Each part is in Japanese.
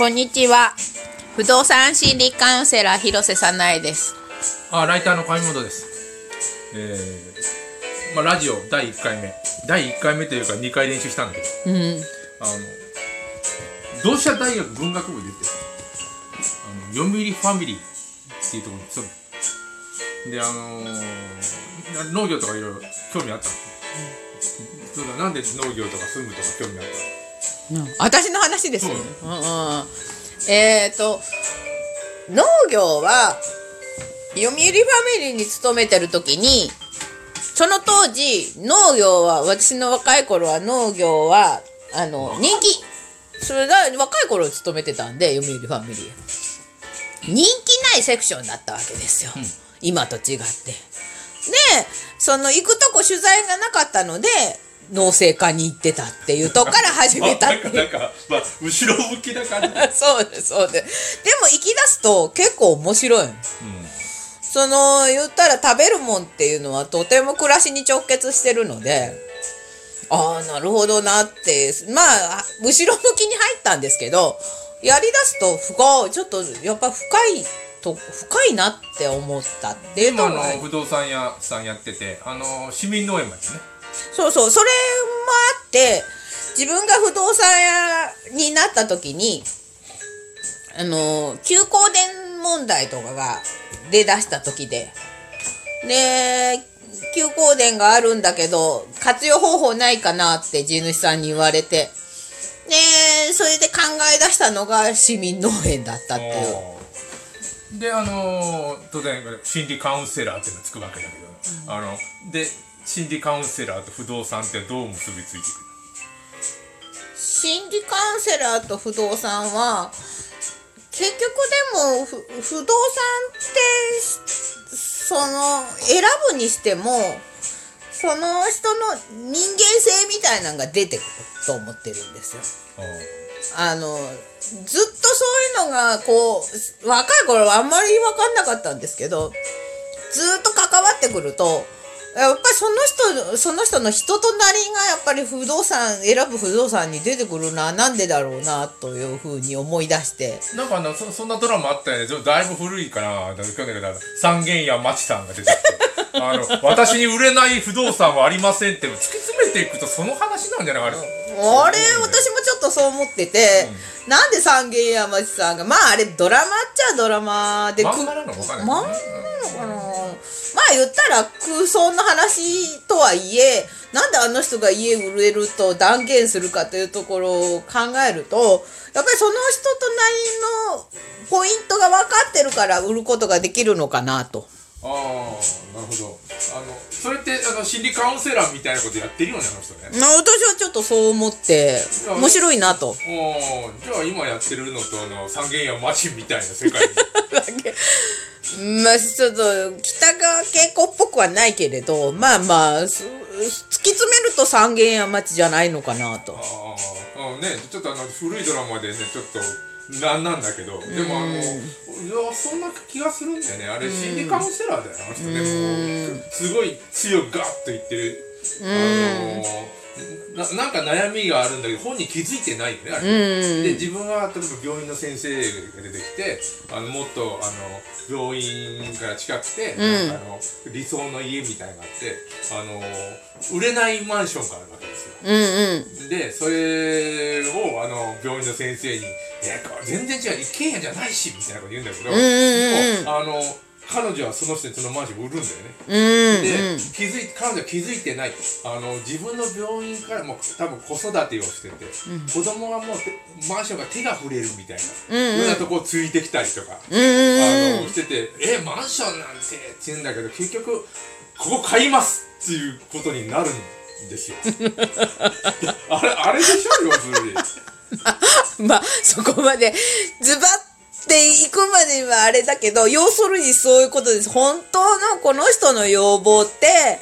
こんにちは。不動産心理カウンセラー広瀬さなえです。あ、ライターの上本です。えー、まあ、ラジオ第1回目。第1回目というか2回練習したんだけど、うん。あの、同志社大学文学部出て、あの、読売ファミリーっていうところに勤めで、あのー、農業とかいろいろ興味あったの。そうだ、なんで農業とか住むとか興味あったの？私の話ですよね。うんうん、えっ、ー、と、農業は、読売ファミリーに勤めてる時に、その当時、農業は、私の若い頃は農業は、あの、人気。それが若い頃勤めてたんで、読売ファミリー。人気ないセクションだったわけですよ。うん今と違って。で、その行くとこ取材がなかったので、農政課に行ってたっていうとこから始めたあっていう。なんか、なんか、まあ、後ろ向きな感じ。うん。そうです、そうです。でも行き出すと結構面白い。その、言ったら食べるもんっていうのはとても暮らしに直結してるので、ああ、なるほどなって、まあ、後ろ向きに入ったんですけど、やり出すと深い、ちょっとやっぱ深いと、深いなって思ったっていう今、のがあの、不動産屋さんやってて、あの、市民農園までね。そうそう、それもあって、自分が不動産屋になった時に、あの、休耕電問題とかが出だした時で、で、休耕電があるんだけど、活用方法ないかなって地主さんに言われて、で、それで考え出したのが市民農園だったっていう。であのー当然心理カウンセラーっていうのがつくわけだけど、あので心理カウンセラーと不動産ってどう結びついてくる心理カウンセラーと不動産は結局でも不動産ってその選ぶにしてもその人の人間性みたいなのが出てくると思ってるんですよ。あのずっとそういうのがこう若い頃はあんまり分かんなかったんですけどずっと関わってくるとやっぱりその人その人の人となりがやっぱり不動産選ぶ不動産に出てくるななんでだろうなというふうに思い出して。なんかあのそそんなドラマあったよね。だいぶ古いかなだ去年だ三軒家町さんが出てきて。あの私に売れない不動産はありませんって突き詰めていくとその話なんじゃない？あれ、あれ私もちょっとそう思ってて、なんで三軒家町さんがまああれドラマっちゃドラマで漫画なの？かわかんない漫画なのかな？まあ言ったら空想の話とはいえなんであの人が家売れると断言するかというところを考えるとやっぱりその人となりのポイントが分かってるから売ることができるのかなと。ああなるほどあのそれってあの心理カウンセラーみたいなことやってるよねあの人ねまあ私はちょっとそう思って面白いなと。おーじゃあ今やってるのとあの三軒家町みたいな世界に まあちょっと北川景子っぽくはないけれどまあまあす突き詰めると三軒家町じゃないのかなと。ああねちょっとあの古いドラマでねちょっとなんなんだけどでもあのいやそんな気がするんだよね。あれ心理カウンセラーだよあの人ね。もうすごい強くガッと言ってる。あのななんか悩みがあるんだけど本人気づいてないよねあれ。で自分は例えば病院の先生が出てきてあのもっとあの病院から近くて、なんかあの理想の家みたいなのがあってあの売れないマンションがあるわけですよ。うんうん。でそれをあの病院の先生に「え全然違う一軒家じゃないし」みたいなこと言うんだけど、んうんうんもうあの彼女はその人にそのマンション売るんだよね。うんで、うん。気づい彼女は気づいてないあの自分の病院からもう多分子育てをしてて、子供がもうてマンションが手が触れるみたいな、うんうんようなとこをついてきたりとか、うんうんあのしてて「えマンションなんて」って言うんだけど結局ここ買いますっていうことになるんですよ。あれあれでしょ要するに。まあそこまでズバッていくまではあれだけど要するにそういうことです。本当のこの人の要望って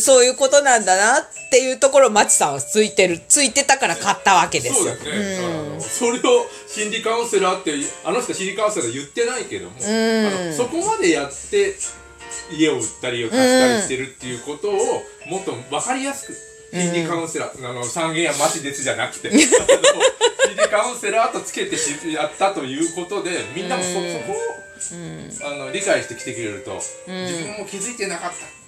そういうことなんだなっていうところをマチさんはついてるついてたから買ったわけですよ。そうだ。よね、あのそれを心理カウンセラーってあの人心理カウンセラー言ってないけども、あのそこまでやって家を売ったりを貸したりしてるっていうことをもっと分かりやすく心理カウンセラー、あの三軒や町ですじゃなくて、カウンセラーとつけてしやったということでみんなもそ,、うんそこを、あの理解してきてくれると、自分も気づいてなかった。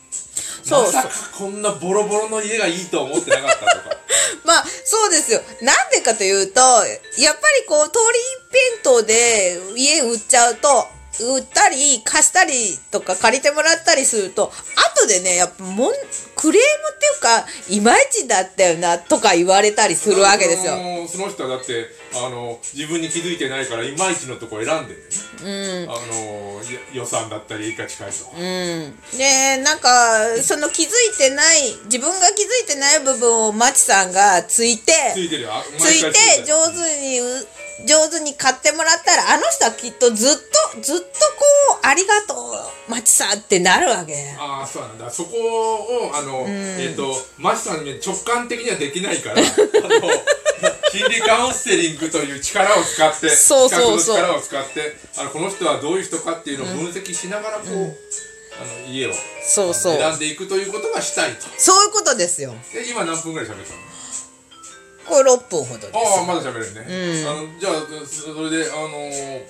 そう。まさかこんなボロボロの家がいいと思ってなかったとか。まあそうですよ。なんでかというとやっぱりこう通り一辺倒で家売っちゃうと売ったり貸したりとか借りてもらったりすると後でねやっぱもんクレームっていうかいまいちだったよなとか言われたりするわけですよ。その人はだってあの自分に気づいてないからいまいちのとこ選んでる、ねあのや予算だったりいいか近いと、うん、でなんかその気づいてない自分が気づいてない部分をマチさんがついてついてるよ。あついて上手にう上手に買ってもらったらあの人はきっとずっとずっとこう「ありがとうマチさん」ってなるわけ。ああそうなんだ。そこをあの、えっ、とマシさんに直感的にはできないからあの 心理カウンセリングという力を使ってそうそうそう。力を使ってあのこの人はどういう人かっていうのを分析しながらこう、あの家をそうそう。選んでいくということがしたいと。そういうことですよ。で今何分ぐらい喋ったの？これ6分ほどです。ああまだ喋れるね、あのじゃあそそれであのー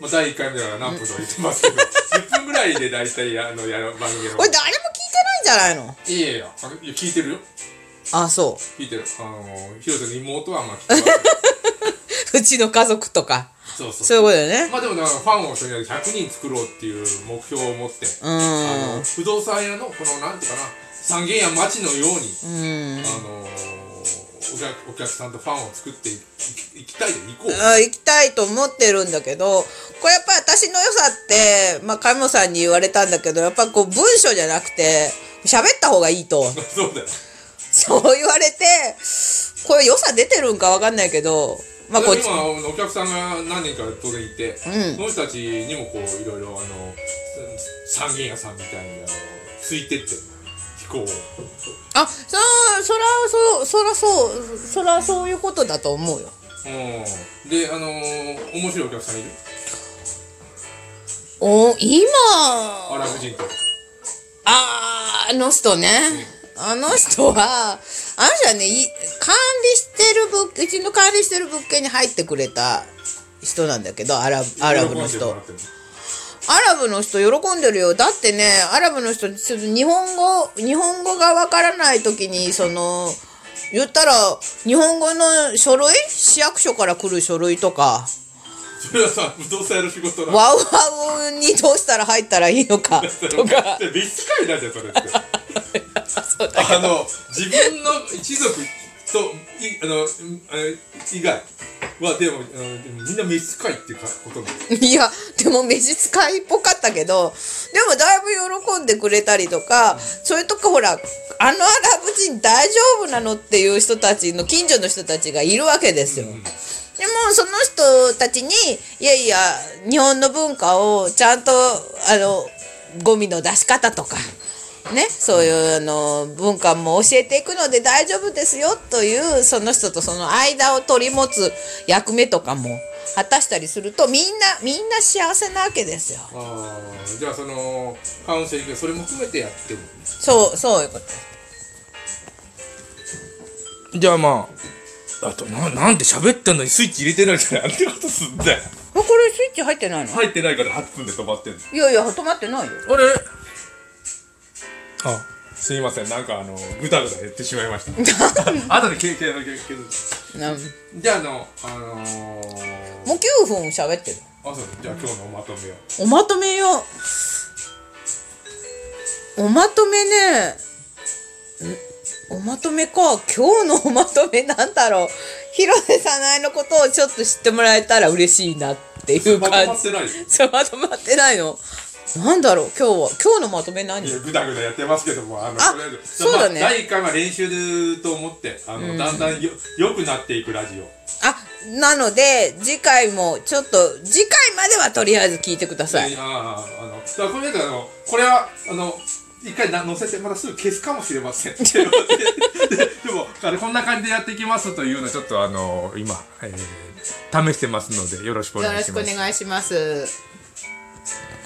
まあ、第1回目だから何分とか言ってますけど 10分ぐらいで大体あのやる番組のこれ誰も聞いてないんじゃないの？いやいや聞いてるよ。あそう。聞いてる。あのー広瀬の妹はあんま聞いてない うちの家族とか。そうそうそう。いうことだよね。まあでもだからファンをとにかく100人作ろうっていう目標を持って、うん。あの不動産屋のこのなんていうかな三軒や町のように、うん。あのーお客さんとファンを作っていきたいで行こう、あ行きたいと思ってるんだけどこれやっぱ私の良さってまあ上本さんに言われたんだけどやっぱこう文章じゃなくて喋った方がいいと。そうだよ。そう言われてこれ良さ出てるんか分かんないけどまあこっち。今お客さんが何人か当然いて、うん。その人たちにもこういろいろあの三軒屋さんみたいにあのついてって。飛行を。あそそらそうそらそうそらそういうことだと思うよ。うん。であのー面白いお客さんいる？お今。アラブ人と。あーあの人ね、あの人はあの人はねい管理してる物うちの管理してる物件に入ってくれた人なんだけどアラブアラブの人アラブの人喜んでるよ。だってねアラブの人ちょっと日本語日本語がわからない時にその言ったら日本語の書類？市役所から来る書類とか。それはさ不動産屋の仕事ワウワウにどうしたら入ったらいいのかとか。で召使いなんじゃんそれって。あの自分の一族といあのうんえ以外はでもあのでもみんな召使いっていうかことなのいやでも召使いっぽかったけどでもだいぶ喜んでくれたりとかそういうとこほらあのアラブ人大丈夫なのっていう人たちの近所の人たちがいるわけですよ。でもその人たちにいやいや日本の文化をちゃんとあのゴミの出し方とかねそういうあの文化も教えていくので大丈夫ですよというその人とその間を取り持つ役目とかも果たしたりするとみんなみんな幸せなわけですよ。ああじゃあそのカウンセリングそれも含めてやってるそうそういうこと。じゃあまああとななんで喋ってんのにスイッチ入れてないじゃなんてことすんだよあこれスイッチ入ってないの？入ってないから8分で止まってんのいやいや止まってないよ。あれ？あすいません。なんかあのぐだぐだ言ってしまいました。後でけけけけなもじゃああのあのー、う9分喋ってる。あそうじゃあ今日のまとめを。おまとめよ。おまとめね。んおまとめか。今日のおまとめなんだろう。広瀬さないのことをちょっと知ってもらえたら嬉しいなっていうまとま感じってないよそうまとまってないのなんだろう今日は。今日のまとめ何？いやぐだぐだやってますけどもあのあとりあえずそうだね。まあ第1回は練習と思ってあの、だんだんよ良くなっていくラジオ。あなので次回もちょっと次回まではとりあえず聞いてください。であああのだからこれだあのこれはあの一回な載せてまたすぐ消すかもしれません。で ででもあのこんな感じでやっていきますというのをちょっとあの今、えー試してますのでよろしくおよ願いします。ろしくお願いします